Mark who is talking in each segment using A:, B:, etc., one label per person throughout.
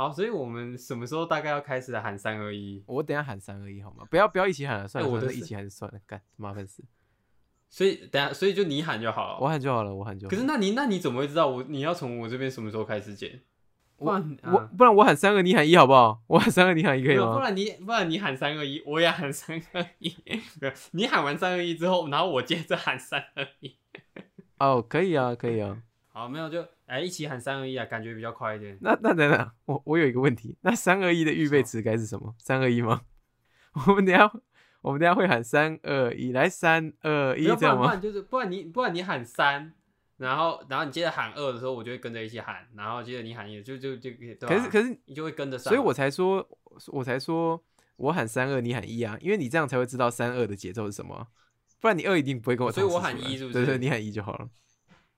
A: 好，所以我们什么时候大概要开始喊三二一？
B: 我等一下喊三二一好吗？不要不要一起喊了，算了，
A: 哎我的是
B: 算了一起喊算了，干麻烦死。
A: 所以等下，所以就你喊就好了。
B: 我喊就好了，我喊就好。
A: 可是那你那你怎么会知道我你要从我这边什么时候开始剪？不
B: 我
A: 然
B: 我
A: 啊
B: 不然我喊三二，你喊一好不好？我喊三二，你喊一可以
A: 吗不？然你不然你喊三二一，我也喊三二一。你喊完三二一之后，然后我接着喊三二一。
B: 哦，可以啊，可以啊。
A: 好，没有就哎一起喊三二一啊，感觉比较快一点。
B: 那那等等，我我有一个问题，那三二一的预备词该是什么？三二一吗？我们等下我们等下会喊三二一，来三二一
A: 不
B: 这样吗？
A: 然不然就是不然你不然你喊三，然后然后你接着喊二的时候，我就会跟着一起喊，然后接着你喊一，就就就对吧
B: 可是可是，
A: 你就会跟着上。
B: 所以我才说，我才说我喊三二，你喊一啊，因为你这样才会知道三二的节奏是什么啊，不然你二一定不会跟我
A: 所以我喊一是不是
B: 对对，
A: 是
B: 你喊一就好了。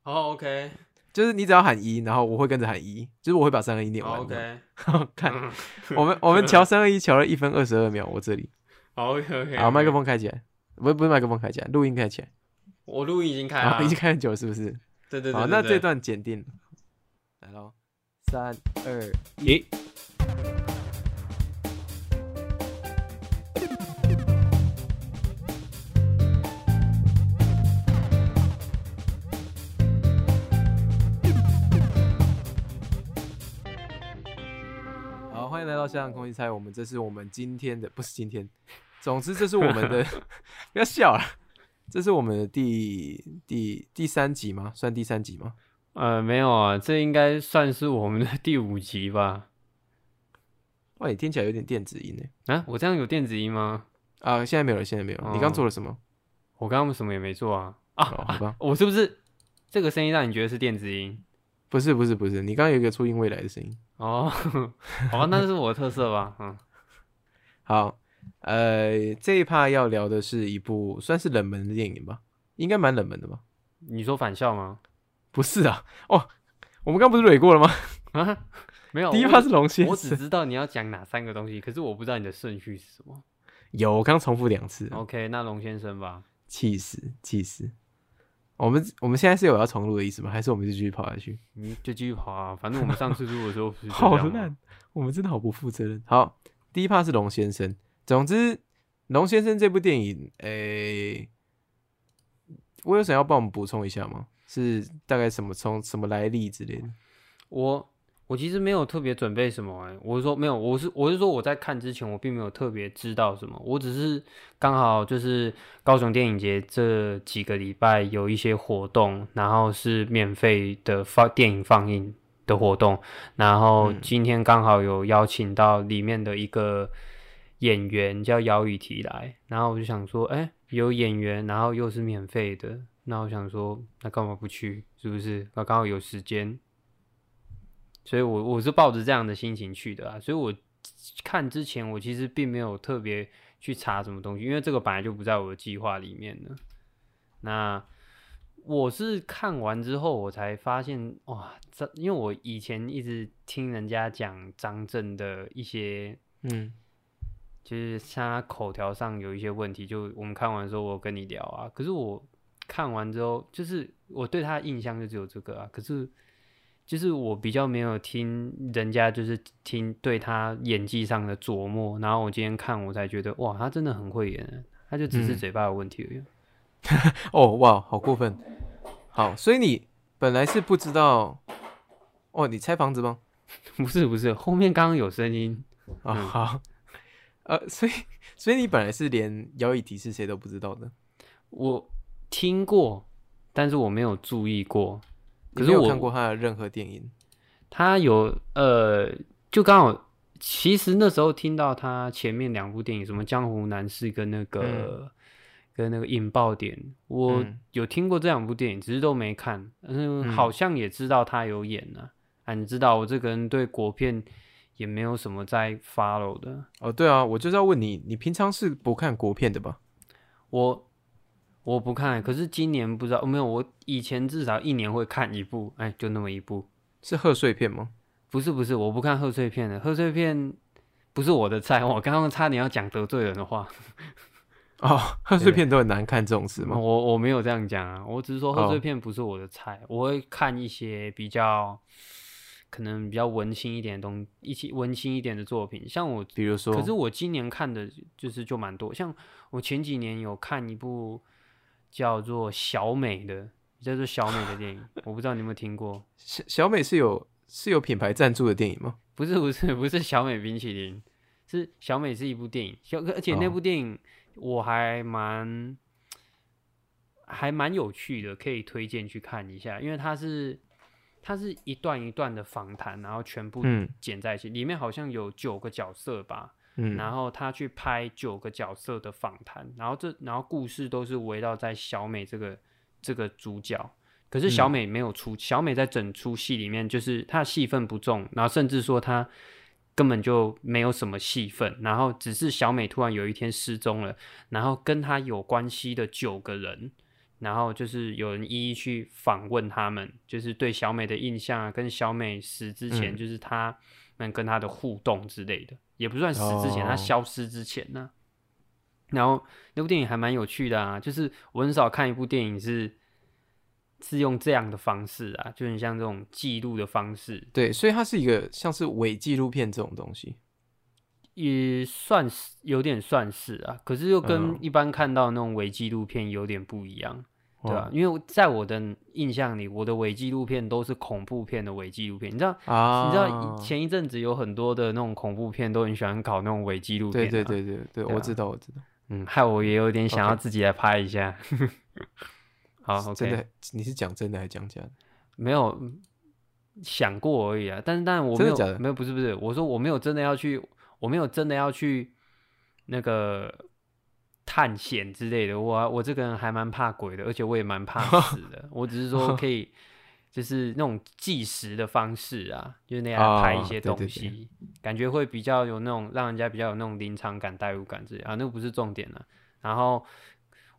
A: 哦 OK
B: 就是你只要喊一，然后我会跟着喊一，就是我会把三二一念完。
A: 的 OK，
B: 看
A: 嗯
B: 我们我们调三二一调了一分二十二秒，我这里
A: 好 OK OK。
B: 好，麦克，风开起来，不是不是麦克风开起来，录音开起来，
A: 我录音已经开
B: 好，
A: 了，
B: 已经开很久了是不是？
A: 对对对
B: 好，那这段剪定，来喽，三二
A: 咦，
B: 好，欢迎来到下场空气猜。我们这是我们今天的，不是今天，总之这是我们的，不要笑了，这是我们的第第第三集吗？算第三集吗？
A: 呃，没有啊，这应该算是我们的第五集吧？
B: 哇，你听起来有点电子音呢。
A: 啊，我这样有电子音吗？
B: 啊，现在没有了，现在没有了。你刚
A: 哦
B: 做了什么？
A: 我刚刚什么也没做啊啊
B: 哦，好吧，
A: 我是不是这个声音让你觉得是电子音？
B: 不是不是不是，你刚刚有一个初音未来的声音。
A: 哦，好吧，那是我的特色吧？嗯，
B: 好，呃，这一趴要聊的是一部算是冷门的电影吧，应该蛮冷门的吧？
A: 你说返校吗？
B: 不是啊，哦，我们刚不是蕊过了吗？
A: 啊，没有，
B: 第一趴是龙先生
A: 我只，知道你要讲哪三个东西，可是我不知道你的顺序是什么。
B: 有，我刚重复两次
A: ，OK，那龙先生吧。
B: 气死气死。我们我们现在是有要重录的意思吗？还是我们就继续跑下去？
A: 嗯就继续跑啊，反正我们上次录的时候
B: 好
A: 样吗
B: 烂，我们真的好不负责任。好，第一趴是龙先生。总之，龙先生这部电影，诶、我有想要帮我们补充一下吗？是大概什么从什么来历之类的？
A: 我我其实没有特别准备什么、欸，我是说没有，我是我是说我在看之前我并没有特别知道什么，我只是刚好就是高雄电影节这几个礼拜有一些活动，然后是免费的放电影放映的活动，然后
B: 嗯
A: 今天刚好有邀请到里面的一个演员叫姚雨提来，然后我就想说，哎、有演员，然后又是免费的，那我想说，那干嘛不去？是不是？那刚好有时间。所以我我是抱着这样的心情去的啊，所以我看之前我其实并没有特别去查什么东西，因为这个本来就不在我的计划里面的。那我是看完之后我才发现，哇，这因为我以前一直听人家讲张震的一些，
B: 嗯，
A: 就是像他口条上有一些问题，就我们看完的时候我有跟你聊啊，可是我看完之后，就是我对他的印象就只有这个啊，可是。就是我比较没有听人家就是听对他演技上的琢磨，然后我今天看我才觉得哇，他真的很会演，他就只是
B: 嗯
A: 嘴巴有问题而已。
B: 哦，哇，好过分。好，所以你本来是不知道，哦，你拆房子吗？
A: 不是不是，后面刚刚有声音，
B: 啊、
A: 嗯
B: 好，呃，所以所以你本来是连姚以迪是谁都不知道的，
A: 我听过，但是我没有注意过。可是我
B: 看过他的任何电影。
A: 他有呃，就刚好，其实那时候听到他前面两部电影，什么《江湖男士》跟那个、跟那个《引爆点》，我
B: 嗯
A: 有听过这两部电影，只是都没看。嗯，
B: 嗯
A: 好像也知道他有演呢、啊。你知道我这个人对国片也没有什么在 follow 的。
B: 哦，对啊，我就是要问你，你平常是不看国片的吧？
A: 我我不看，可是今年不知道，没有。我以前至少一年会看一部，哎，就那么一部。
B: 是贺岁片吗？
A: 不是不是，我不看贺岁片的，贺岁片不是我的菜。我刚刚差点要讲得罪人的话，
B: 哦，贺岁片都很难看这种事
A: 我
B: 吗？
A: 我我没有这样讲啊，我只是说贺岁
B: 哦
A: 片不是我的菜，我会看一些比较可能比较温馨一点的东，一些温馨一点的作品。像我，
B: 比如说，
A: 可是我今年看的就是就蛮多，像我前几年有看一部叫做小美的，叫做小美的电影，我不知道你有没有听过。
B: 小小美是有是有品牌赞助的电影吗？
A: 不是不是不是小美冰淇淋，是小美是一部电影，小而且那
B: 哦
A: 部电影我还蛮还蛮有趣的，可以推荐去看一下，因为它是它是一段一段的访谈，然后全部
B: 嗯
A: 剪在一起，里面好像有九个角色吧，
B: 嗯，
A: 然后他去拍九个角色的访谈，然后这然后故事都是围绕在小美这个这个主角。可是小美没有出，小美在整出戏里面就是她的戏份不重，然后甚至说她根本就没有什么戏份，然后只是小美突然有一天失踪了，然后跟她有关系的九个人，然后就是有人一一去访问他们，就是对小美的印象啊，跟小美死之前，
B: 嗯。
A: 就是他们跟她的互动之类的，也不算死之前，她
B: 哦
A: 消失之前呢、然后那部电影还蛮有趣的啊，就是我很少看一部电影是是用这样的方式啊，就很像这种记录的方式，
B: 对，所以它是一个像是伪纪录片这种东西。
A: 也算是有点算是啊，可是又跟
B: 嗯
A: 一般看到那种伪纪录片有点不一样。对啊
B: 哦，
A: 因为在我的印象里，我的伪纪录片都是恐怖片的伪纪录片。你知道，
B: 啊，
A: 你知道前一阵子有很多的那种恐怖片都很喜欢搞那种伪纪录片、
B: 对
A: 啊。
B: 对对对对，
A: 对啊
B: 我知道我知道。
A: 嗯，害我也有点想要自己来拍一下。好，OK，
B: 真的，你是讲真的还是讲假的？
A: 没有嗯想过而已啊。但是，但我没有没有，不是不是，我说我没有真的要去，我没有真的要去那个探险之类的。我我这个人还蛮怕鬼的，而且我也蛮怕 死的。我只是说可以，就是那种计时的方式啊，就是那样拍一些东
B: 哦对对
A: 西，感觉会比较有那种让人家比较有那种临场感、代入感之类啊。那个不是重点了、然后。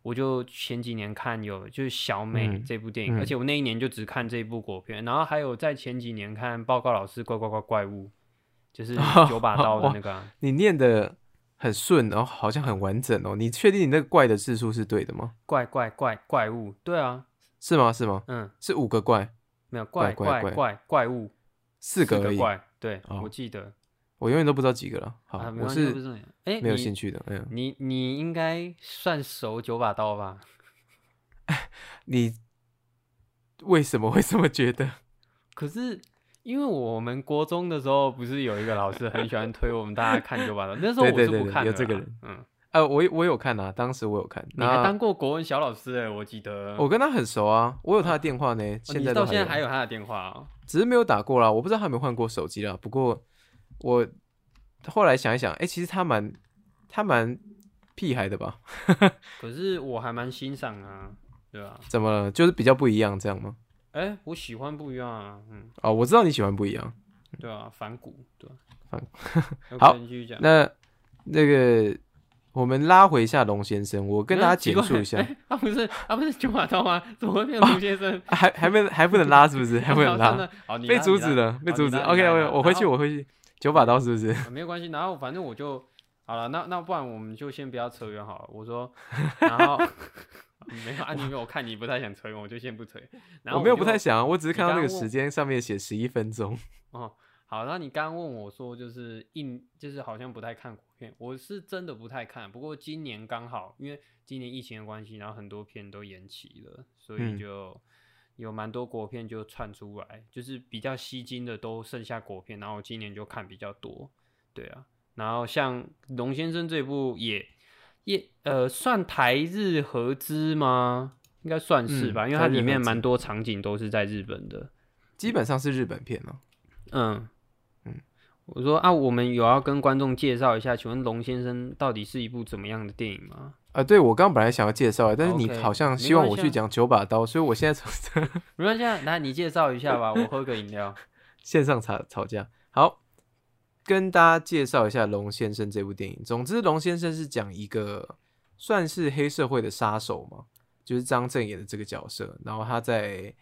A: 我就前几年看有就是小美
B: 嗯
A: 这部电影，
B: 嗯
A: 而且我那一年就只看这一部国片，然后还有在前几年看《报告老师怪怪怪怪物》，就是九把刀的那个啊、
B: 你念的很顺，然后好像很完整哦。你确定你那个怪的字数是对的吗？
A: 怪怪怪怪物，对啊，
B: 是吗？是吗？
A: 嗯，
B: 是五个怪，
A: 没有怪怪
B: 怪怪
A: 物，
B: 四个而已。
A: 怪，对、
B: 哦
A: 我记得
B: 我永远都不知道几个了。好，
A: 啊，
B: 我是
A: 哎，
B: 没有
A: 你
B: 兴趣的。嗯，
A: 你你应该算熟九把刀吧？
B: 你为什么会这么觉得？
A: 可是因为我们国中的时候，不是有一个老师很喜欢推我们大家看九把刀，那时候我是不看的啦，
B: 有这个人
A: 嗯，
B: 呃，我我有看啊，当时我有看。
A: 你还当过国文小老师哎、我记得。
B: 我跟他很熟啊，我有他的电话呢，
A: 哦
B: 现在都有
A: 现在还有他的电话哦。
B: 只是没有打过啦。我不知道他有没有换过手机啦。不过我后来想一想，哎、其实他蛮他蛮屁孩的吧？
A: 可是我还蛮欣赏啊，对吧、
B: 怎么了？就是比较不一样这样吗？
A: 哎、我喜欢不一样啊，嗯，
B: 哦，我知道你喜欢不一样。
A: 对啊，反骨，对啊、
B: 反 好
A: 继续讲。
B: 那那个我们拉回一下龙先生，我跟大家简述一下，
A: 哎他不是他不是九把刀吗？怎么会变龙先生？
B: 还还没还不能拉是不是？还不能拉，被阻止了，被阻止。
A: 好你拉
B: OK
A: 你拉
B: OK，我回去我回去，九把刀是不是？
A: 啊没有关系，然后反正我就好了，那那不然我们就先不要扯远好了。我说，然后没有啊，你没有，我看你不太想扯远，我就先不扯。然后
B: 我没有不太想啊，我只是看到那个时间上面写十一分钟。
A: 哦，好，那你刚刚问我说，就是印，就是好像不太看国片，我是真的不太看。不过今年刚好，因为今年疫情的关系，然后很多片都延期了，所以
B: 嗯
A: 就有蛮多国片就窜出来，就是比较吸睛的都剩下国片，然后我今年就看比较多。对啊，然后像龙先生这部也也呃算台日合资吗？应该算是吧，
B: 嗯
A: 因为它里面蛮多场景都是在日本的。
B: 基本上是日本片哦、
A: 嗯
B: 嗯
A: 我说啊，我们有要跟观众介绍一下，请问龙先生到底是一部怎么样的电影吗？
B: 啊。对我刚刚本来想要介绍，但是你好像希望我去讲九把刀，所以我现在从
A: 没关系啊，来你介绍一下吧，我喝个饮料。
B: 线上吵吵架。好，跟大家介绍一下《龙先生》这部电影。总之，《龙先生》是讲一个算是黑社会的杀手嘛，就是张震演的这个角色。然后他在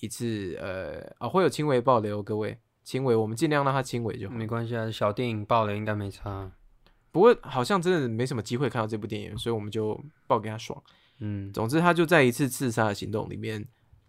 B: 一次呃啊会有轻微爆雷哦，各位轻微，我们尽量让他轻微就好。
A: 没关系啊，小电影爆了应该没差。
B: 不过好像真的没什么机会看到这部电影，所以我们就爆给他爽。
A: 嗯，
B: 总之，他就在一次刺杀的行动里面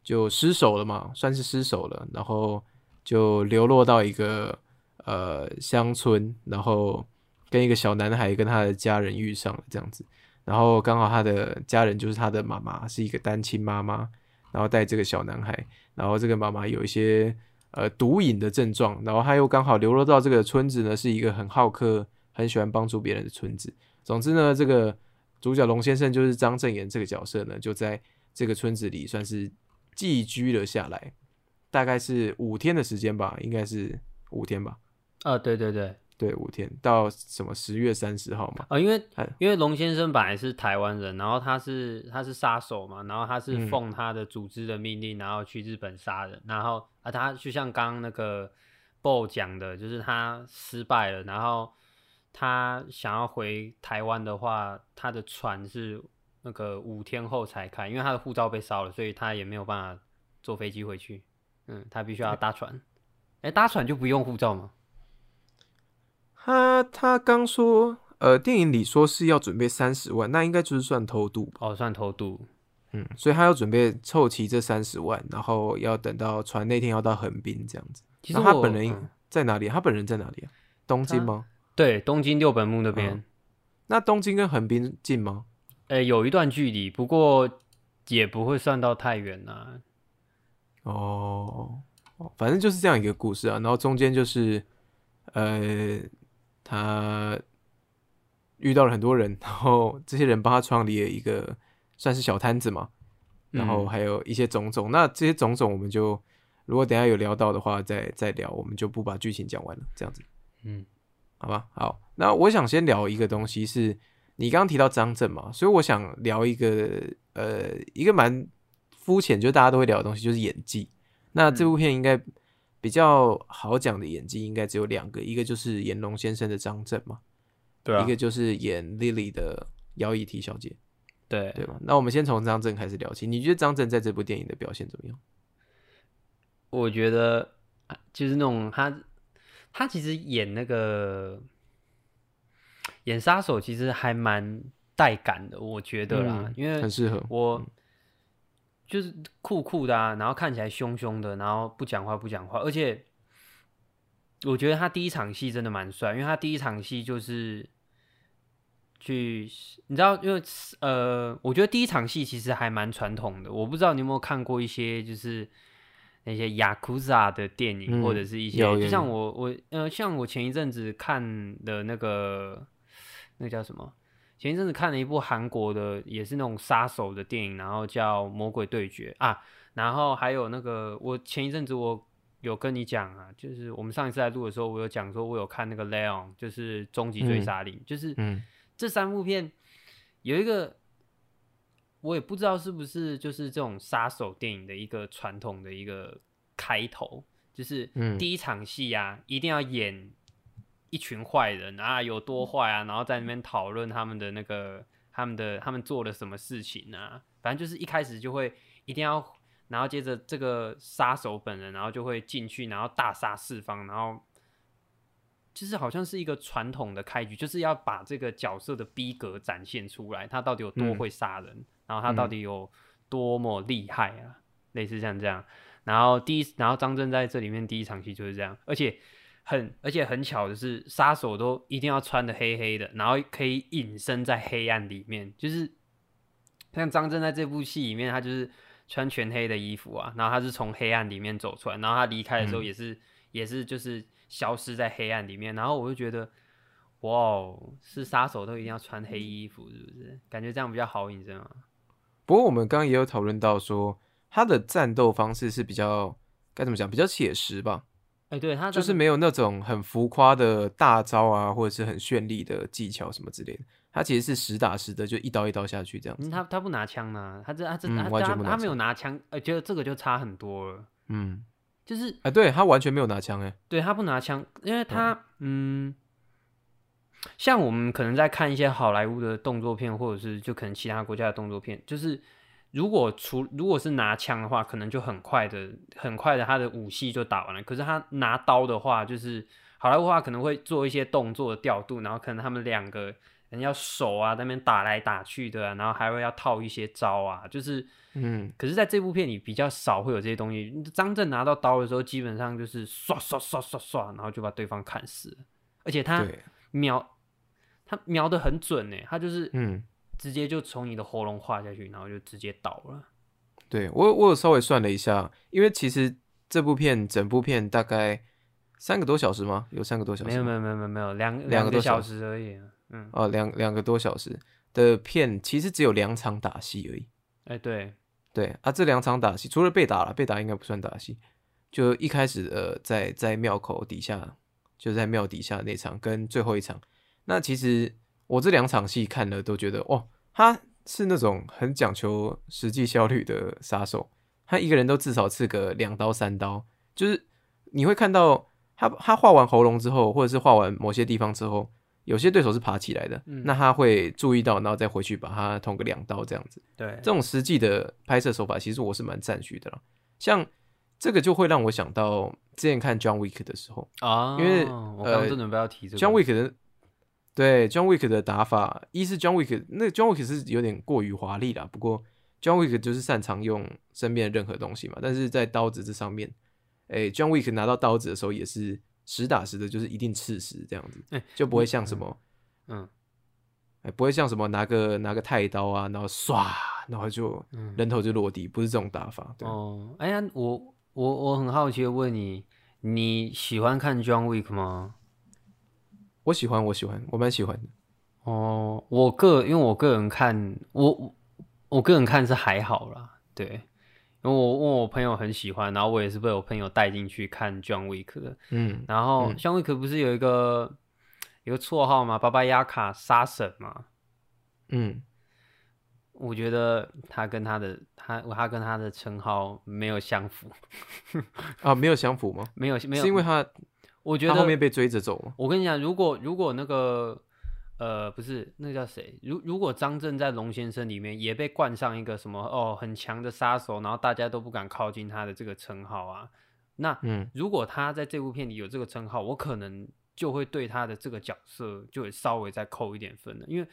B: 就失手了嘛，算是失手了。然后就流落到一个呃乡村，然后跟一个小男孩跟他的家人遇上了这样子，然后刚好他的家人就是他的妈妈，是一个单亲妈妈，然后带这个小男孩，然后这个妈妈有一些呃毒瘾的症状，然后他又刚好流落到这个村子呢，是一个很好客、很喜欢帮助别人的村子。总之呢，这个主角龙先生就是张正言这个角色呢，就在这个村子里算是寄居了下来，大概是五天的时间吧，应该是五天吧，
A: 啊，对对对，
B: 对，五天到什么十月三十号嘛，
A: 啊，因为
B: 哎
A: 因为龙先生本来是台湾人，然后他是他是杀手嘛，然后他是
B: 嗯
A: 奉他的组织的命令，然后去日本杀人，然后啊，他就像刚刚那个 BO 讲的，就是他失败了，然后他想要回台湾的话，他的船是那个五天后才开，因为他的护照被烧了，所以他也没有办法坐飞机回去，嗯，他必须要搭船。哎、搭船就不用护照吗？
B: 他他刚说，呃，电影里说是要准备三十万，那应该就是算偷渡吧，
A: 哦，算偷渡。
B: 嗯，所以他要准备凑齐这三十万，然后要等到船那天要到横滨这样子。
A: 其实
B: 他本人
A: 嗯
B: 在哪里？他本人在哪里啊？东京
A: 他
B: 吗？
A: 对东京六本木那边。
B: 嗯那东京跟横滨近吗？
A: 呃、有一段距离，不过也不会算到太远呐、
B: 哦，哦反正就是这样一个故事啊。然后中间就是，呃，他遇到了很多人，然后这些人帮他创立了一个算是小摊子嘛，然后
A: 嗯
B: 还有一些种种。那这些种种，我们就如果等下有聊到的话，再再聊，我们就不把剧情讲完了，这样子。
A: 嗯，
B: 好吧，好，那我想先聊一个东西是，你刚刚提到张震嘛，所以我想聊一个呃一个蛮肤浅，就大家都会聊的东西，就是演技。那这部片应该比较好讲的演技，应该只有两个，一个就是演龙先生的张震嘛，
A: 对啊
B: 一个就是演 Lily 的姚以缇小姐，
A: 对
B: 对吧？那我们先从张震开始聊起，你觉得张震在这部电影的表现怎么样？
A: 我觉得啊就是那种他他其实演那个演杀手，其实还蛮带感的，我觉得啦，
B: 嗯
A: 因为
B: 很适合，
A: 我就是酷酷的啊，然后看起来凶凶的，然后不讲话不讲话，而且我觉得他第一场戏真的蛮帅，因为他第一场戏就是去，你知道，因为呃，我觉得第一场戏其实还蛮传统的，我不知道你有没有看过一些就是。那些雅库扎的电影，
B: 嗯
A: 或者是一些，就像我我呃，像我前一阵子看的那个那个叫什么？前一阵子看了一部韩国的，也是那种杀手的电影，然后叫《魔鬼对决》啊，然后还有那个，我前一阵子我有跟你讲啊，就是我们上一次在录的时候，我有讲说我有看那个《Leon》，就是《终极追杀令》，就是
B: 嗯
A: 这三部片有一个，我也不知道是不是就是这种杀手电影的一个传统的一个开头，就是
B: 嗯
A: 第一场戏啊，一定要演一群坏人啊，有多坏啊，然后在那边讨论他们的那个他们的他们做了什么事情啊，反正就是一开始就会一定要，然后接着这个杀手本人，然后就会进去，然后大杀四方，然后就是好像是一个传统的开局，就是要把这个角色的逼格展现出来，他到底有多
B: 嗯。
A: 会杀人，然后他到底有多么厉害啊，类似像这样。然后第一，然后张震在这里面第一场戏就是这样，而且很而且很巧的是，杀手都一定要穿的黑黑的，然后可以隐身在黑暗里面，就是像张震在这部戏里面，他就是穿全黑的衣服啊，然后他是从黑暗里面走出来，然后他离开的时候
B: 嗯
A: 也是、也是就是消失在黑暗里面，然后我就觉得，哇哦，是杀手都一定要穿黑衣服，是不是？感觉这样比较好隐身啊。
B: 不过我们刚刚也有讨论到说，他的战斗方式是比较该怎么讲，比较写实吧，
A: 哎、对他
B: 就是没有那种很浮夸的大招啊，或者是很绚丽的技巧什么之类的。他其实是实打实的，就一刀一刀下去这样子。
A: 嗯，他他不拿枪呢，他这他这、
B: 嗯
A: 他他没有拿枪，呃，觉得这个就差很多了。
B: 嗯，
A: 就是
B: 哎、对他完全没有拿枪哎、
A: 对他不拿枪，因为他嗯，像我们可能在看一些好莱坞的动作片，或者是就可能其他国家的动作片，就是如果除如果是拿枪的话，可能就很快的很快的他的武戏就打完了。可是他拿刀的话，就是好莱坞话可能会做一些动作的调度，然后可能他们两个人要手啊在那边打来打去的啊、然后还会要套一些招啊，就是，
B: 嗯，
A: 可是在这部片里比较少会有这些东西。张震拿到刀的时候，基本上就是唰唰唰唰唰，然后就把对方砍死了，而且他，瞄他瞄的很准呢，他就是
B: 嗯，
A: 直接就从你的喉咙划下去，然后就直接倒了。
B: 对我我有稍微算了一下，因为其实这部片整部片大概三个多小时吗？有三个多小时吗？
A: 没有没有没有没有没有两
B: 两
A: 两个
B: 多小
A: 时而已啊。嗯，
B: 哦，两两个多小时的片，其实只有两场打戏而已。
A: 哎、对，
B: 对啊，这两场打戏除了被打了，被打应该不算打戏。就一开始呃，在在庙口底下，就在庙底下那场跟最后一场，那其实我这两场戏看了都觉得，哦，他是那种很讲求实际效率的杀手，他一个人都至少刺个两刀三刀，就是你会看到他他画完喉咙之后，或者是画完某些地方之后，有些对手是爬起来的，
A: 嗯
B: 那他会注意到，然后再回去把他捅个两刀这样子。
A: 对
B: 这，种实际的拍摄手法，其实我是蛮赞许的啦。像这个就会让我想到之前看 John Wick 的时候
A: 啊，
B: 因为
A: 我刚刚
B: 呃
A: 正准备要提这个
B: ，John Wick 的对 John Wick 的打法，一是 John Wick 那 John Wick 是有点过于华丽啦，不过 John Wick 就是擅长用身边的任何东西嘛，但是在刀子这上面，哎、j o h n Wick 拿到刀子的时候也是实打实的，就是一定刺实这样子，
A: 哎
B: 就不会像什么。
A: 嗯
B: 哎，不会像什么拿个拿个太刀啊，然后唰，然后就
A: 嗯
B: 人头就落地，不是这种打法。对，
A: 哦，哎呀，我我我很好奇的问你，你喜欢看 John Wick 吗？
B: 我喜欢，我喜欢，我蛮喜欢的。
A: 哦，我个因为我个人看，我我我个人看是还好啦，对，因为我问我朋友很喜欢，然后我也是被我朋友带进去看 John Wick 的，
B: 嗯，
A: 然后
B: 嗯。
A: John Wick 不是有一个有个绰号吗？巴巴亚卡杀神嘛，
B: 嗯，
A: 我觉得他跟他的他他跟他的称号没有相符，
B: 啊，没有相符吗？
A: 没有没有，
B: 是因为他
A: 我觉得
B: 他后面被追着走吗？
A: 我跟你讲，如果如果那个呃不是那个叫谁，如如果张震在龙先生里面也被冠上一个什么哦很强的杀手，然后大家都不敢靠近他的这个称号啊，那
B: 嗯
A: 如果他在这部片里有这个称号，我可能就会对他的这个角色就会稍微再扣一点分了，因为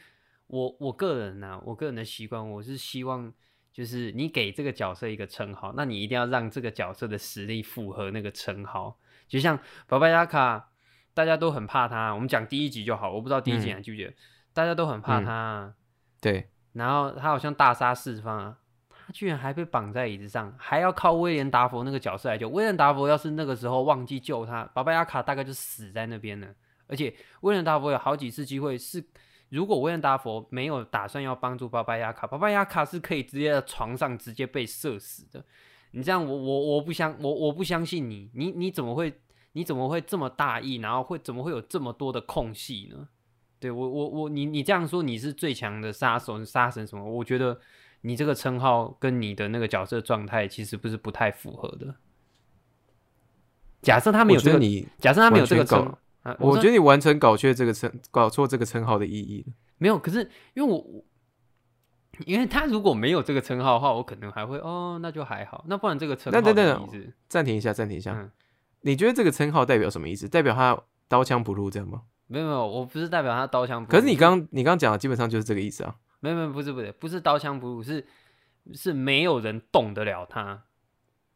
A: 我我个人呢、我个人的习惯，我是希望就是你给这个角色一个称号，那你一定要让这个角色的实力符合那个称号。就像巴巴亚卡，大家都很怕他，我们讲第一集就好，我不知道第一集
B: 嗯
A: 还记不记得，大家都很怕
B: 嗯
A: 他啊、
B: 对，
A: 然后他好像大杀四方啊，他居然还被绑在椅子上，还要靠威廉达佛那个角色来救。威廉达佛要是那个时候忘记救他，巴巴亚卡大概就死在那边了。而且威廉达佛有好几次机会是，如果威廉达佛没有打算要帮助巴巴亚卡，巴巴亚卡是可以直接在床上直接被射死的。你这样我我我不相我我不相信你，你你怎么会你怎么会这么大意，然后会怎么会有这么多的空隙呢？对我我我你你这样说你是最强的杀手杀神什么？我觉得你这个称号跟你的那个角色状态其实不是不太符合的。假设他没
B: 我
A: 有这个，
B: 你，
A: 假设他没有这个称，
B: 我觉得你完全搞缺这个称，搞错这个称号的意义。
A: 没有，可是因为我我因为他如果没有这个称号的话，我可能还会哦，那就还好。那不然这个称号
B: 那等等
A: 的意思，
B: 暂停一下，暂停一下。
A: 嗯
B: 你觉得这个称号代表什么意思？代表他刀枪不入这样吗？
A: 没有没有，我不是代表他刀枪不入。
B: 可是你刚你刚刚讲的基本上就是这个意思啊。
A: 没有没有不是不是不是刀枪不入，是是没有人动得了他。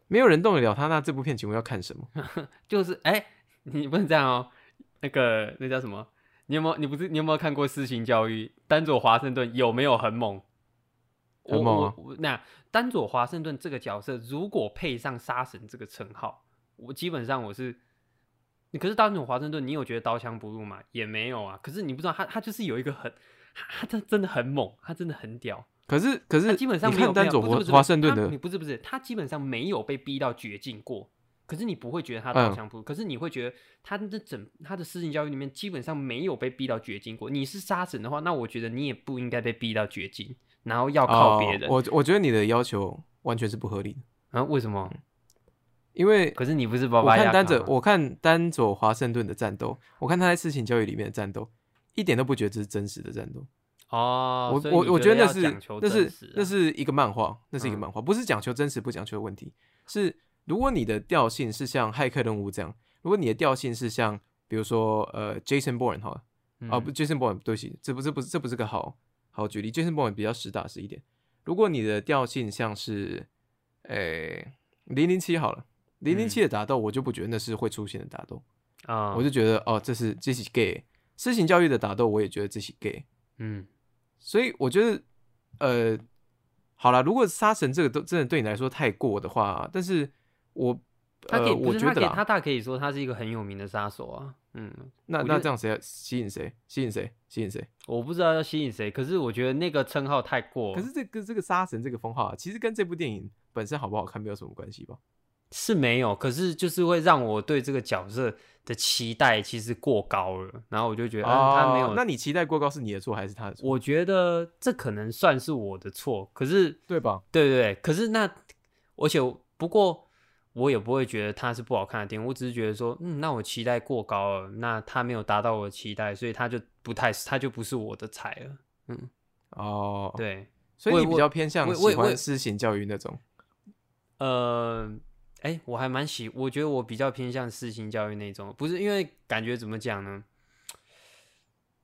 B: 没有人动得了他，那这部片请问要看什么？
A: 就是哎、你不能这样哦。那个那叫什么？你有没有？你不是你有没有看过《私刑教育》？丹佐华盛顿有没有很猛？我我我那丹佐华盛顿这个角色，如果配上杀神这个称号，我基本上我是。你可是丹佐华盛顿，你有觉得刀枪不入吗？也没有啊。可是你不知道他，他就是有一个很，他他真真的很猛，他真的很屌。
B: 可是可是
A: 他基本上
B: 你
A: 没有
B: 看丹佐华盛顿的
A: 你不是不是，他基本上没有被逼到绝境过。可是你不会觉得他刀
B: 嗯
A: 枪不入，可是你会觉得他的整他的私信教育里面基本上没有被逼到绝境过。你是杀神的话，那我觉得你也不应该被逼到绝境，然后要靠别人。
B: 哦我我觉得你的要求完全是不合理的，
A: 啊？为什么？
B: 因为
A: 可是你不是巴
B: 我看丹佐，
A: 吗
B: 我看丹佐华盛顿的战斗，我看他在事情教育里面的战斗，一点都不觉得这是真实的战斗。
A: 哦，
B: 我我我觉得那是那是那是一个漫画，那是一个
A: 嗯
B: 漫画，不是讲求真实不讲求的问题。是如果你的调性是像骇客任务这样，如果你的调性是像比如说呃 Jason Bourne 好了，哦，不，Jason Bourne，对不起，这不这不是这不是个好好举例，Jason Bourne 比较实打实一点。如果你的调性像是，诶，零零七好了，零零七的打斗，我就不觉得那是会出现的打斗
A: 啊，
B: 我就觉得哦，这是这是 gay，私刑教育的打斗，我也觉得这是 gay，
A: 嗯，
B: 所以我觉得，呃，好了，如果杀神这个都真的对你来说太过的话，但是我。
A: 他可以，
B: 我觉得
A: 他大可以说他是一个很有名的杀手啊。嗯，
B: 那那这样谁吸引谁？吸引谁？吸引谁？
A: 我不知道要吸引谁，可是我觉得那个称号太过。
B: 可是这个这个杀神这个封号啊，其实跟这部电影本身好不好看没有什么关系吧？
A: 是没有，可是就是会让我对这个角色的期待其实过高了，然后我就觉得他没有。
B: 那你期待过高是你的错还是他的错？
A: 我觉得这可能算是我的错，可是
B: 对吧？
A: 对对对，可是那而且不过。我也不会觉得它是不好看的电影，我只是觉得说，嗯，那我期待过高了，那它没有达到我的期待，所以它就不太，它就不是我的菜了。嗯，
B: 哦，
A: 对，
B: 所以你比较偏向喜欢私刑教育那种。
A: 呃，哎，我还蛮喜，我觉得我比较偏向私刑教育那种，不是因为感觉怎么讲呢？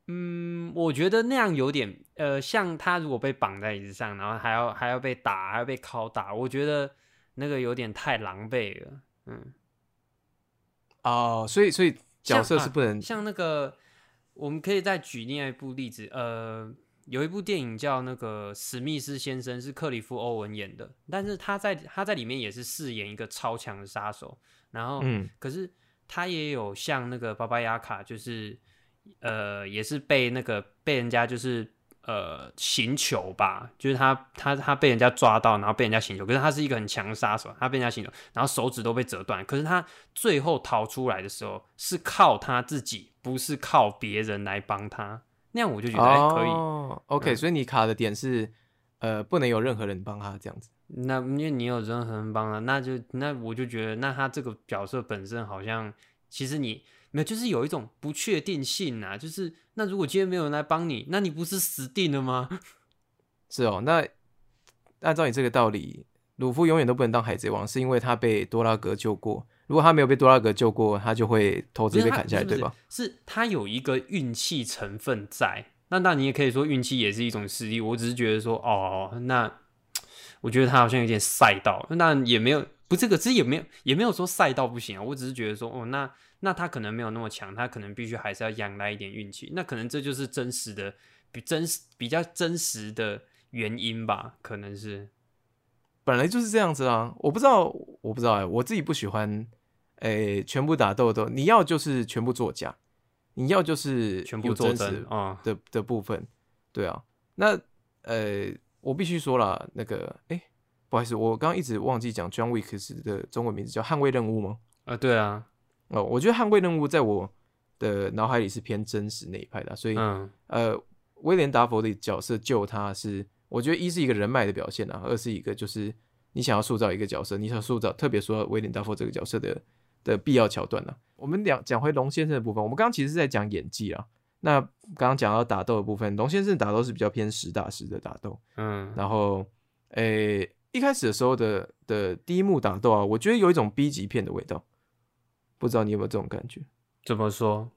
A: 嗯，我觉得那样有点，呃，像他如果被绑在椅子上，然后还要还要被打，还要被拷打，我觉得。那个有点太狼狈了，嗯，
B: 哦，所以所以角色是不能
A: 像那个，我们可以再举另外一部例子，呃，有一部电影叫那个《史密斯先生》，是克里夫·欧文演的，但是他在他在里面也是饰演一个超强的杀手，然后，嗯，可是他也有像那个巴巴亚卡，就是呃，也是被那个被人家就是。呃，行求吧，就是他他他被人家抓到，然后被人家行求。可是他是一个很强杀手，他被人家行求，然后手指都被折断。可是他最后逃出来的时候，是靠他自己，不是靠别人来帮他。那样我就觉得哎，可以。
B: OK，所以你卡的点是，呃，不能有任何人帮他这样子。
A: 那因为你有任何人帮他，那就那我就觉得，那他这个角色本身好像，其实你。没有，就是有一种不确定性啊，就是那如果今天没有人来帮你，那你不是死定了吗？
B: 是哦，那按照你这个道理，鲁夫永远都不能当海贼王，是因为他被多拉格救过。如果他没有被多拉格救过，他就会头直接被砍下来，对吧？
A: 是他有一个运气成分在，那那你也可以说运气也是一种实力。我只是觉得说，哦，那 我觉得他好像有点赛道，那也没有不这个，其实也没有也没有说赛道不行啊。我只是觉得说，哦，那。那他可能没有那么强，他可能必须还是要仰赖一点运气。那可能这就是真实的，比真实比较真实的原因吧？可能是
B: 本来就是这样子啊！我不知道，我不知道哎，我自己不喜欢诶，全部打豆豆，你要就是全部作假，你要就是
A: 全部
B: 真实啊的的部分，对啊。那呃，我必须说了，那个哎，不好意思，我刚刚一直忘记讲 John Wick 的中文名字叫捍卫任务吗？
A: 啊，对啊。
B: 哦，我觉得捍卫任务在我的脑海里是偏真实那一派的，所以呃，威廉达佛的角色救他是，我觉得一是一个人脉的表现啊，二是一个就是你想要塑造一个角色，你想塑造，特别说威廉达佛这个角色的的必要桥段呢。我们讲讲回龙先生的部分，我们刚刚其实是在讲演技啊，那刚刚讲到打斗的部分，龙先生打斗是比较偏实打实的打斗，嗯，然后诶一开始的时候的的第一幕打斗啊，我觉得有一种 B 级片的味道。不知道你有没有这种感觉？
A: 怎么说？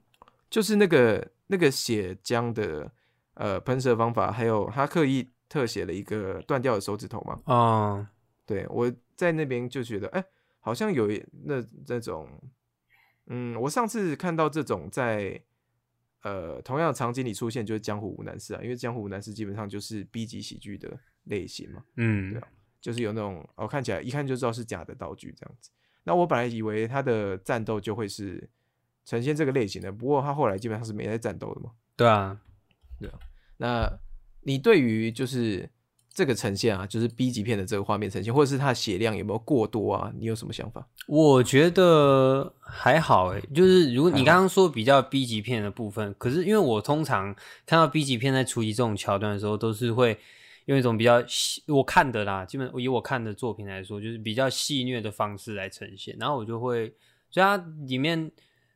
B: 就是那个那个血浆的呃喷射方法，还有他刻意特写了一个断掉的手指头嘛？
A: 啊，
B: 对，我在那边就觉得，哎，好像有那那种，嗯，我上次看到这种在呃同样的场景里出现，就是《江湖无难事》啊，因为《江湖无难事》基本上就是 B 级喜剧的类型嘛，
A: 嗯，
B: 对啊，就是有那种哦看起来一看就知道是假的道具这样子。那我本来以为他的战斗就会是呈现这个类型的，不过他后来基本上是没在战斗的嘛。
A: 对啊，
B: 对啊。那你对于就是这个呈现啊，就是 B 级片的这个画面呈现，或者是它的血量有没有过多啊？你有什么想法？
A: 我觉得还好诶，就是如果你刚刚说比较 B 级片的部分，可是因为我通常看到 B 级片在处理这种桥段的时候，都是会。用一种比较细，我看的啦，基本以我看的作品来说，就是比较戏谑的方式来呈现，然后我就会，所以它里面，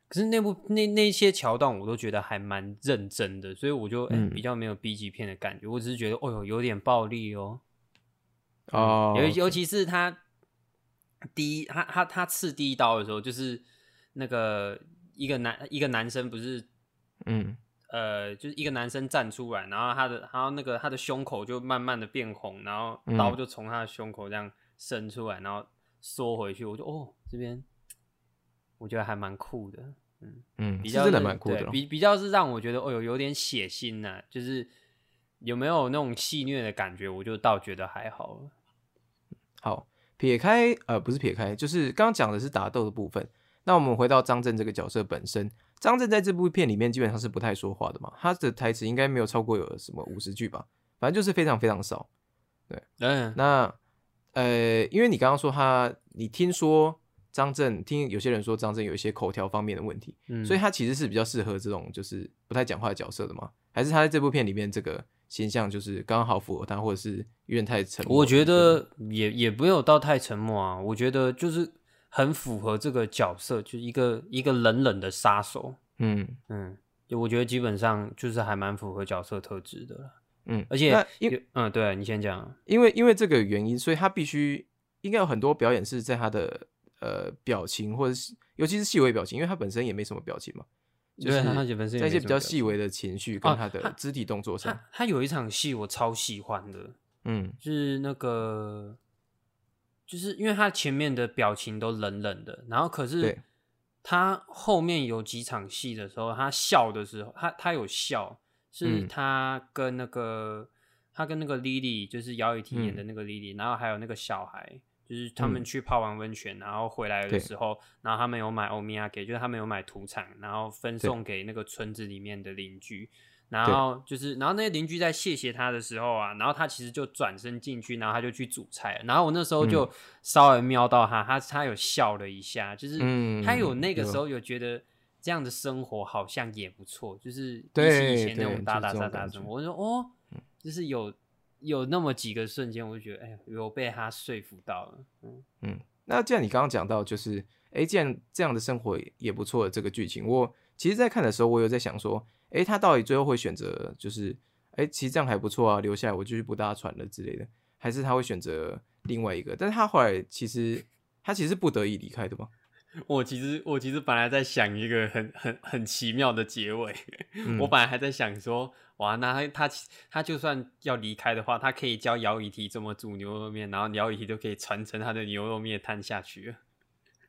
A: 可是那部那那些桥段我都觉得还蛮认真的，所以我就比较没有 B 级片的感觉，我只是觉得，哦呦，有点暴力哦，
B: 哦，
A: 尤尤其是他第一，他他他刺第一刀的时候，就是那个一个男一个男生不是，
B: 嗯。
A: 呃，就是一个男生站出来，然后他的，然后那个他的胸口就慢慢的变红，然后
B: 嗯
A: 刀就从他的胸口这样伸出来，然后缩回去。我就哦，这边我觉得还蛮酷的，
B: 嗯嗯，
A: 比较
B: 是真的蛮酷的
A: 比比较是让我觉得哦有有点血腥呐、就是有没有那种戏虐的感觉，我就倒觉得还好了。
B: 好，撇开呃不是撇开，就是刚刚讲的是打斗的部分。那我们回到张震这个角色本身，张震在这部片里面基本上是不太说话的嘛，他的台词应该没有超过有什么五十句吧，反正就是非常非常少。
A: 对嗯，
B: 那呃，因为你刚刚说他，你听说张震，听有些人说张震有一些口条方面的问题，
A: 嗯
B: 所以他其实是比较适合这种就是不太讲话的角色的嘛？还是他在这部片里面这个形象就是刚好符合他，或者是有点太沉默？
A: 我觉得也也没有到太沉默啊，我觉得就是很符合这个角色，就是一个一个冷冷的杀手。
B: 嗯
A: 嗯，就我觉得基本上就是还蛮符合角色特质的啦。
B: 嗯，
A: 而且
B: 因
A: 嗯，对你先讲啊。
B: 因为因为这个原因，所以他必须应该有很多表演是在他的呃表情，或者是尤其是细微表情，因为他本身也没什么表情嘛，就是
A: 对他本身
B: 在一些比较细微的情绪跟
A: 哦他
B: 他的肢体动作上，
A: 他他有一场戏我超喜欢的，
B: 嗯
A: 是那个，就是因为他前面的表情都冷冷的，然后可是他后面有几场戏的时候，他笑的时候，他他有笑，是
B: 嗯
A: 他跟那个、他跟那个 Lily，就是姚雨婷演的
B: 嗯
A: 那个 Lily，、然后还有那个小孩。就是他们
B: 嗯
A: 去泡完温泉，然后回来的
B: 对
A: 时候，然后他们有买欧米亚给，就是他们有买土产，然后分送给那个村子里面的邻居。然后就是，然后那些邻居在谢谢他的时候啊，然后他其实就转身进去，然后他就去煮菜了。然后我那时候
B: 嗯
A: 就稍微瞄到他，他他有笑了一下，就是
B: 嗯
A: 他有那个
B: 有
A: 时候有觉得这样的生活好像也不错，就是比
B: 对
A: 起以前那
B: 对
A: 种打打杀杀的生活，我就说哦，就是有有那么几个瞬间，我就觉得哎，有被他说服到了。嗯
B: 那既然你刚刚讲到，就是哎，诶既然这样的生活也不错的这个剧情，我其实，在看的时候，我有在想说，哎，他到底最后会选择就是，诶，其实这样还不错啊，留下来我继续不搭船了之类的，还是他会选择另外一个？但是他后来其实他其实不得已离开的嘛，
A: 我其实我其实本来在想一个很很很奇妙的结尾，
B: 嗯
A: 我本来还在想说，哇，那他他他就算要离开的话，他可以教姚以缇怎么煮牛肉面，然后姚以缇就可以传承他的牛肉面摊下去了。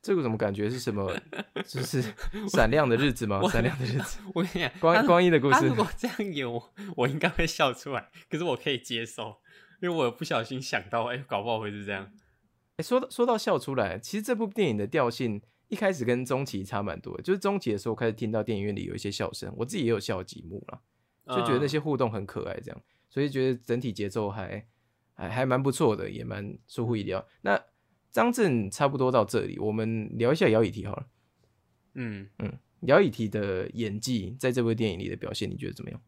B: 这个怎么感觉是什么？就是闪亮的日子吗？
A: 我
B: 闪亮的日子，
A: 我跟你讲，
B: 光光阴的故事
A: 他如果这样演我，我应该会笑出来，可是我可以接受，因为我不小心想到，哎、搞不好会是这样。
B: 欸、说到说到笑出来，其实这部电影的调性一开始跟中期差蛮多的，就是中期的时候开始听到电影院里有一些笑声，我自己也有笑几幕了，就觉得那些互动很可爱，这样，所以觉得整体节奏还还还蛮不错的，也蛮出乎意料。那张震差不多到这里，我们聊一下姚以缇好了。
A: 嗯嗯，
B: 姚以缇的演技在这部电影里的表现，你觉得怎么样？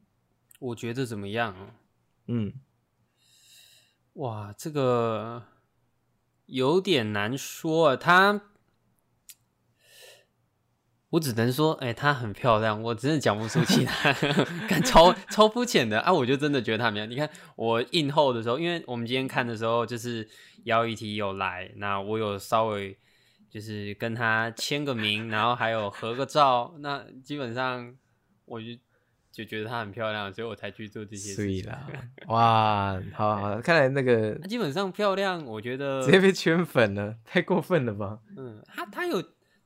A: 我觉得怎么样啊？
B: 嗯，
A: 哇，这个有点难说啊。她，我只能说，哎、她很漂亮，我真的讲不出其他，看超超肤浅的啊！我就真的觉得她很漂亮。你看我映后的时候，因为我们今天看的时候，就是姚一提有来，那我有稍微就是跟她签个名，然后还有合个照，那基本上我就就觉得她很漂亮，所以我才去做这些事情。
B: 所以啦，哇，好好，看来那个
A: 她基本上漂亮，我觉得
B: 直接被圈粉了，太过分了吧？
A: 嗯，她她有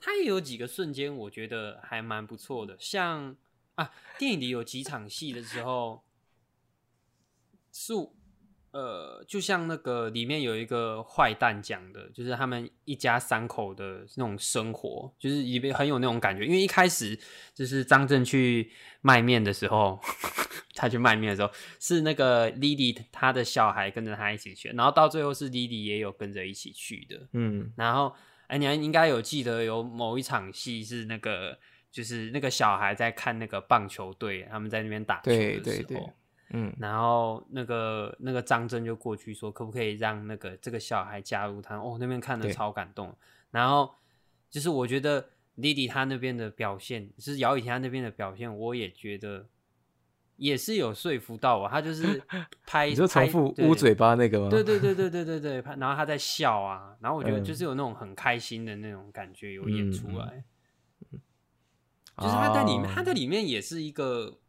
A: 他也有几个瞬间，我觉得还蛮不错的，像啊，电影里有几场戏的时候，是呃，就像那个里面有一个坏蛋讲的，就是他们一家三口的那种生活，就是里面很有那种感觉。因为一开始就是张震去卖面的时候，他去卖面的时候是那个 Lily 他的小孩跟着他一起去，然后到最后是 Lily 也有跟着一起去的。
B: 嗯
A: 然后，哎，你还应该有记得有某一场戏是那个，就是那个小孩在看那个棒球队，他们在那边打球的时候，
B: 对对对嗯
A: 然后那个那个张真就过去说，可不可以让那个这个小孩加入他？哦，那边看的超感动。然后就是我觉得 Lily 她那边的表现，就是姚以婷她那边的表现，我也觉得也是有说服到我。他就是 拍，
B: 你说重复捂嘴巴那个吗？
A: 对对对对对对对，然后他在笑啊，然后我觉得
B: 嗯
A: 就是有那种很开心的那种感觉有演出
B: 嗯
A: 来，就是他在里面，
B: 哦
A: 他在里面也是一个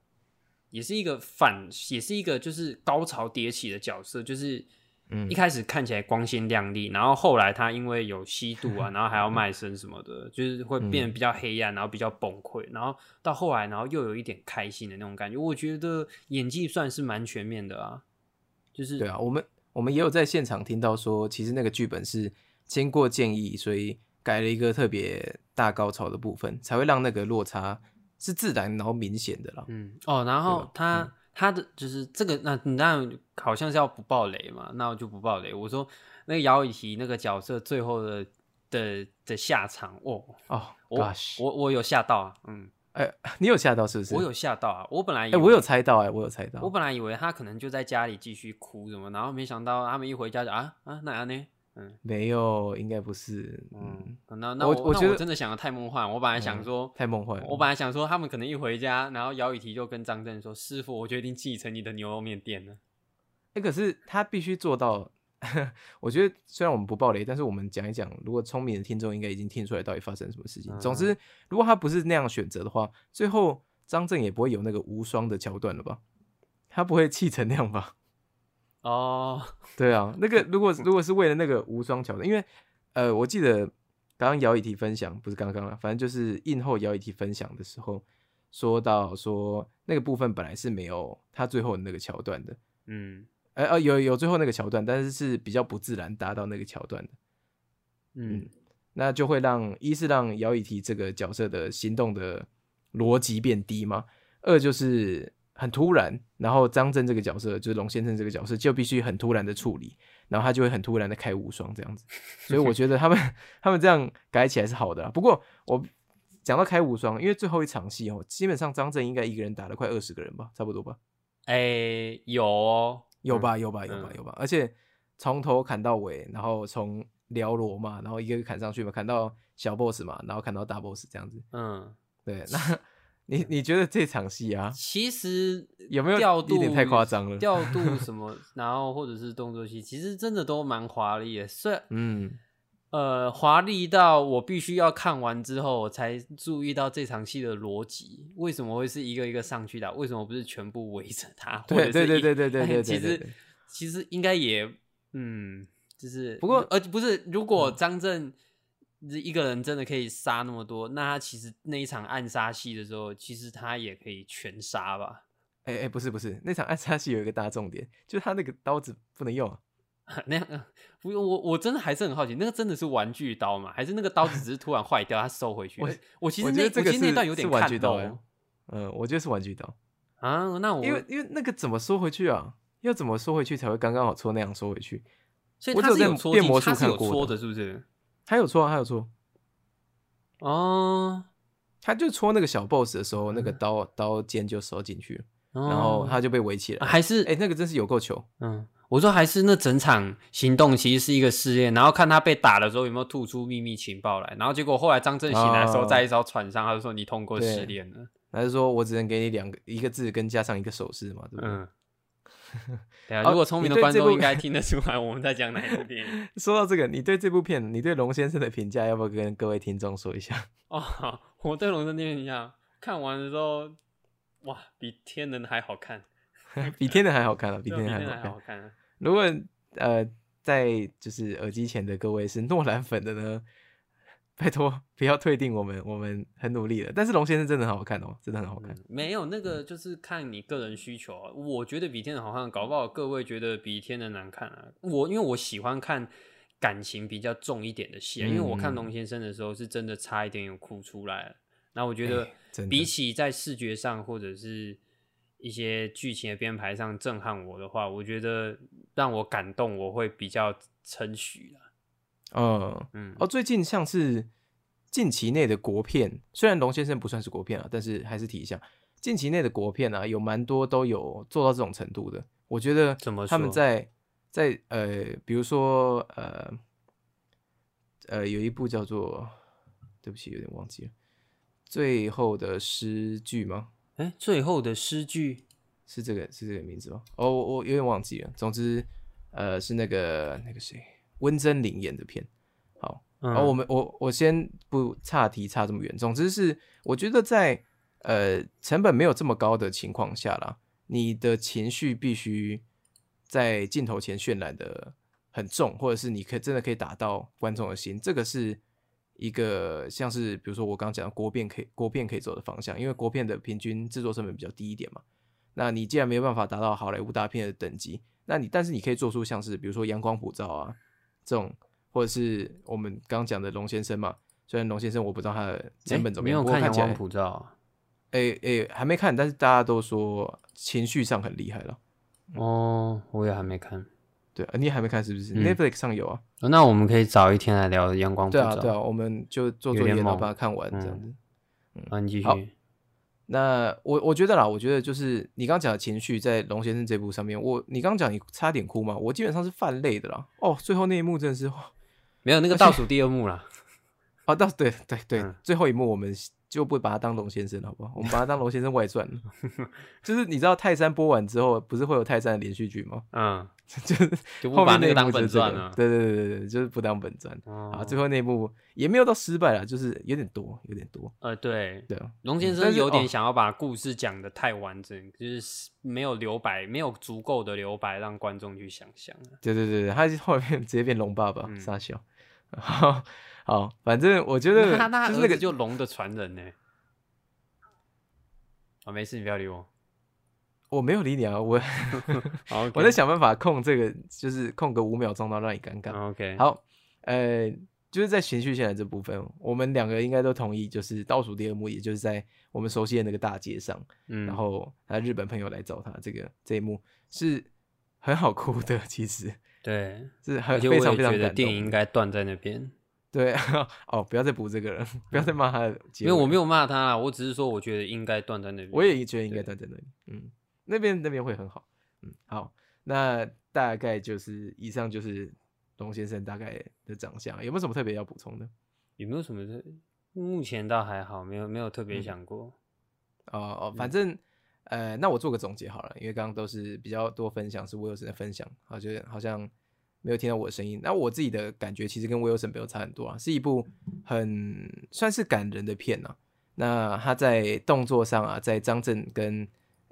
A: 也是一个反，也是一个就是高潮迭起的角色，就是
B: 嗯
A: 一开始看起来光鲜亮丽，然后后来他因为有吸毒啊，然后还要卖身什么的，就是会
B: 嗯
A: 变得比较黑暗，然后比较崩溃，然后到后来，然后又有一点开心的那种感觉。我觉得演技算是蛮全面的啊，就是
B: 对啊，我们我们也有在现场听到说，其实那个剧本是经过建议，所以改了一个特别大高潮的部分，才会让那个落差是自然然后明显的啦。
A: 嗯哦，然后他、他的就是这个，那那好像是要不爆雷嘛，那我就不爆雷。我说那个姚雨缇那个角色最后的的的下场，哦，
B: 哦
A: 我我我有吓到啊，嗯，
B: 哎、你有吓到是不是？
A: 我有吓到啊，我本来以
B: 哎、
A: 为
B: 我有猜到哎、我有猜到。
A: 我本来以为他可能就在家里继续哭什么，然后没想到他们一回家就啊啊那样呢？嗯
B: 没有，应该不是。嗯，
A: 嗯，那那我
B: 我我觉得
A: 真的想的太梦幻，我本来想说。
B: 太梦幻。
A: 我本来想说，他们可能一回家，然后姚雨提就跟张震说：“师傅，我决定继承你的牛肉面店了。
B: 哎、可是他必须做到。我觉得虽然我们不爆雷，但是我们讲一讲，如果聪明的听众应该已经听出来到底发生什么事情。
A: 嗯
B: 总之，如果他不是那样选择的话，最后张震也不会有那个无双的桥段了吧？他不会 气成那样吧？”
A: 哦，
B: 对啊，那个如果如果是为了那个无双桥段，因为呃，我记得刚刚姚以缇分享不是刚刚了，反正就是映后姚以缇分享的时候说到说那个部分本来是没有他最后的那个桥段的，
A: 嗯。
B: 呃呃有有最后那个桥段，但是是比较不自然达到那个桥段的，
A: 嗯。
B: 那就会让一是让姚以缇这个角色的行动的逻辑变低嘛，二就是很突然，然后张震这个角色就是龙先生这个角色就必须很突然的处理，然后他就会很突然的开无双这样子，所以我觉得他们他们这样改起来是好的啦。不过我讲到开无双，因为最后一场戏哦，基本上张震应该一个人打了快二十个人吧，差不多吧。
A: 哎、有哦，
B: 有吧，有吧，有吧，
A: 嗯
B: 有吧，而且从头砍到尾，然后从辽罗嘛，然后一个一个砍上去嘛，砍到小 boss 嘛，然后砍到大 boss 这样子。
A: 嗯，
B: 对，那你你觉得这场戏啊，
A: 其实
B: 有没有
A: 调度
B: 一点太夸张了？
A: 调度 什么，然后或者是动作戏，其实真的都蛮华丽的。虽然
B: 嗯，
A: 呃华丽到我必须要看完之后，我才注意到这场戏的逻辑，为什么会是一个一个上去的？为什么不是全部围着他？
B: 对对对对对对 对
A: 其实其实应该也嗯，就是
B: 不过嗯
A: 而不是如果张震。一个人真的可以杀那么多，那他其实那一场暗杀戏的时候，其实他也可以全杀吧？
B: 哎哎，不是不是，那场暗杀戏有一个大重点，就是他那个刀子不能用啊。
A: 那样，不用我我真的还是很好奇，那个真的是玩具刀吗？还是那个刀子只是突然坏掉，他收回去？
B: 我
A: 我其实那
B: 我
A: 其实那
B: 是
A: 段有点
B: 是玩具刀哎嗯，我觉得是玩具刀，
A: 啊。那我
B: 因为因为那个怎么收回去啊？要怎么收回去才会刚刚好戳那样收回去？
A: 所以他是有戳进，
B: 变魔术
A: 他是有
B: 看过的
A: 戳的，是不是？
B: 还有戳啊，还有戳，
A: 哦，
B: 他就戳那个小 boss 的时候，那个
A: 嗯
B: 刀刀尖就收进去了，
A: 然
B: 然后他就被围起来。
A: 还是
B: 哎、那个真是有够球。
A: 嗯，我说还是那整场行动其实是一个试验，然后看他被打的时候有没有吐出秘密情报来，然后结果后来张震醒来的时候，
B: 哦
A: 在一艘船上，他就说你通过试炼了。
B: 他就说我只能给你两个一个字跟加上一个手势嘛，对不对？
A: 嗯，对啊，如果聪明的观众应该听得出来我们在讲哪一部电影。
B: 说到这个，你对这部片，你对龙先生的评价，要不要跟各位听众说一下？
A: 哦，我对《龙争天下》看完的时候，哇，比天人还好看，
B: 比天人还好看啊，比天人还好。看。如果呃，在就是耳机前的各位是诺兰粉的呢，拜托不要退订我们，我们很努力了。但是龙先生真的很好看哦，真的很好看。
A: 嗯没有那个，就是看你个人需求啊。我觉得比天的好看，搞不好各位觉得比天的难看啊。我因为我喜欢看感情比较重一点的戏啊，因为我看
B: 嗯
A: 龙先生的时候是真的差一点有哭出来了。那我觉得比起在视觉上或者是一些剧情的编排上震撼我的话，我觉得让我感动，我会比较称许啦。
B: 嗯，
A: 嗯，
B: 哦，最近像是近期内的国片，虽然龙先生不算是国片啊，但是还是提一下，近期内的国片啊，有蛮多都有做到这种程度的。我觉得
A: 怎么
B: 他们在在呃，比如说呃呃，有一部叫做，对不起，有点忘记了，最后的诗句吗？
A: 哎，最后的诗句，
B: 是这个是这个名字吗？哦，我我有点忘记了。总之，呃，是那个那个谁，温真菱演的片。好，
A: 嗯
B: 然后我们我我先不岔题差这么远。总之是，我觉得在呃成本没有这么高的情况下啦，你的情绪必须在镜头前渲染的很重，或者是你可以真的可以打到观众的心，这个是一个像是比如说我刚刚讲的国片可以国片可以走的方向，因为国片的平均制作成本比较低一点嘛。那你既然没有办法达到好莱坞大片的等级，那你但是你可以做出像是比如说阳光普照啊这种，或者是我们刚刚讲的龙先生嘛。虽然龙先生我不知道他的成本怎么样，
A: 没有看阳普照啊。
B: 诶诶、还没看，但是大家都说情绪上很厉害了。
A: 哦，我也还没看。
B: 对，呃你还没看是不是、
A: 嗯
B: n e t f l i x 上有啊。
A: 哦那我们可以早一天来聊阳光普照。
B: 对啊，对啊，我们就做作业，
A: 有点猛
B: 然后把它看完这样子。
A: 啊，你继
B: 好
A: 续。
B: 那我我觉得啦，我觉得就是你刚刚讲的情绪在龙先生这部上面，我你刚刚讲你差点哭嘛，我基本上是泛泪的啦。哦，最后那一幕真的是，
A: 没有那个 倒数第二幕啦。
B: 哦，倒对对对，
A: 嗯
B: 最后一幕我们就不把它当龙先生了好不好？我们把它当龙先生外传。就是你知道泰山播完之后，不是会有泰山的连续剧吗？
A: 嗯，
B: 就是
A: 就不把那个当本传了。
B: 对对对对对，就是不当本传。
A: 哦
B: 啊，最后那一幕也没有到失败了，就是有点多，有点多。
A: 呃，对，
B: 对啊，
A: 龙先生有点想要把故事讲的太完整，就是没有留白，没有足够的留白让观众去想象啊。
B: 对对对对，他后面 直接变龙爸爸，
A: 嗯
B: 傻笑。好，好，反正我觉得
A: 那他那
B: 那个，
A: 就龙的传人呢。啊，没事，你不要理我。
B: 我没有理你啊，我
A: 好
B: 我在想办法控这个，就是控个五秒钟，然后让你尴尬。
A: OK，，
B: 好，呃，就是在情绪线的这部分，我们两个应该都同意，就是倒数第二幕，也就是在我们熟悉的那个大街上，
A: 嗯，
B: 然后他日本朋友来找他，这个这一幕是很好哭的，其实
A: 对，
B: 是很非常非常感动
A: 电影应。该断在那边，
B: 对，哦，不要再补这个了，不要再骂他的。
A: 因为我没有骂他啦，我只是说我觉得应该断在那边。
B: 我也觉得应该断在那里。嗯，那边那边会很好。嗯，好，那大概就是以上就是龙先生大概的长相，有没有什么特别要补充的？
A: 有没有什么是？目前倒还好，没有没有特别
B: 嗯
A: 想过。
B: 哦哦，反正、呃，那我做个总结好了，因为刚刚都是比较多分享是威尔森的分享，好，就是好像没有听到我的声音。那我自己的感觉其实跟 Wilson 没有差很多啊，是一部很算是感人的片呐、那他在动作上啊，在张震跟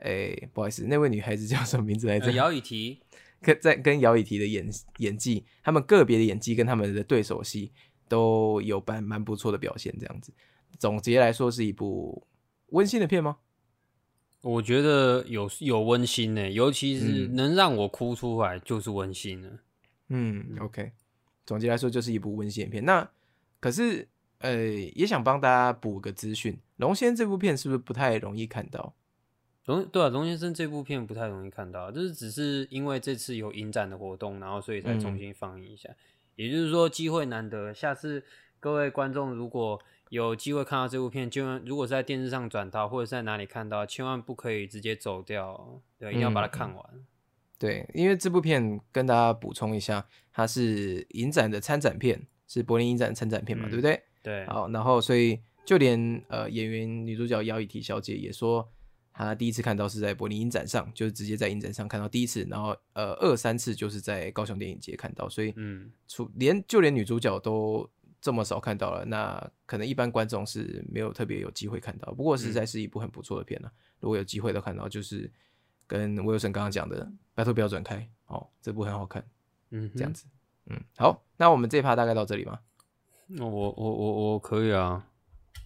B: 诶、不好意思，那位女孩子叫什么名字来着？
A: 呃姚雨缇，
B: 跟在跟姚雨缇的演演技，他们个别的演技跟他们的对手戏都有蛮蛮不错的表现，这样子。总结来说，是一部温馨的片吗？
A: 我觉得有有温馨呢，尤其是
B: 嗯
A: 能让我哭出来就是温馨了。
B: 嗯，OK。总结来说，就是一部温馨的片。那可是呃，也想帮大家补个资讯，《龙仙》这部片是不是不太容易看到？
A: 龙对啊，龙先生这部片不太容易看到，就是只是因为这次有影展的活动，然后所以才重新放映一下。也就是说，机会难得，下次各位观众如果有机会看到这部片，就如果是在电视上转到或者是在哪里看到，千万不可以直接走掉，对，一定要把它看完。
B: 对，因为这部片跟大家补充一下，它是影展的参展片，是柏林影展的参展片嘛，
A: 嗯
B: 对不对？
A: 对，
B: 好，然后所以就连呃演员女主角姚以缇小姐也说，她第一次看到是在柏林影展上，就是直接在影展上看到第一次，然后呃二三次就是在高雄电影节看到，所以
A: 嗯，
B: 除连就连女主角都这么少看到了，那可能一般观众是没有特别有机会看到。不过实在是一部很不错的片了、如果有机会都看到，就是跟威尔森刚刚讲的《拜托不要转开》哦，这部很好看，
A: 嗯哼，
B: 这样子。嗯，好，那我们这一趴大概到这里吗？
A: 那我我我我可以啊，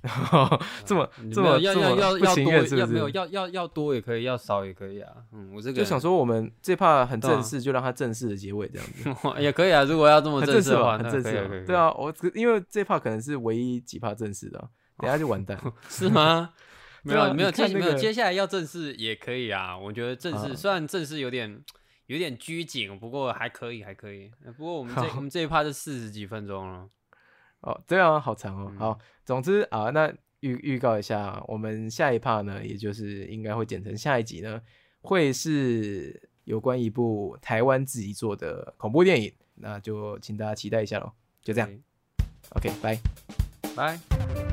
B: 这么
A: 没
B: 这么
A: 要
B: 这么不
A: 要要要多要没有？要要要多也可以，要少也可以啊。嗯，我这个
B: 就想说我们这怕很正式，就让它正式的结尾这样子，
A: 也可以啊，如果要这么
B: 正式吧？很正式对啊，我因为这怕可能是唯一几怕正式的啊，等下就完蛋。
A: 是吗？没有没有接没有接下来要正式也可以啊，我觉得正式
B: 啊
A: 虽然正式有点有点拘谨，不过还可以还可以。呃不过我们这我们这一趴是四十几分钟了，
B: 哦，对啊，好长哦。
A: 嗯
B: 好，总之啊，那预预告一下，我们下一 part 呢，也就是应该会剪成下一集呢，会是有关一部台湾自己做的恐怖电影，那就请大家期待一下喽。就这样，，OK，拜。
A: 拜。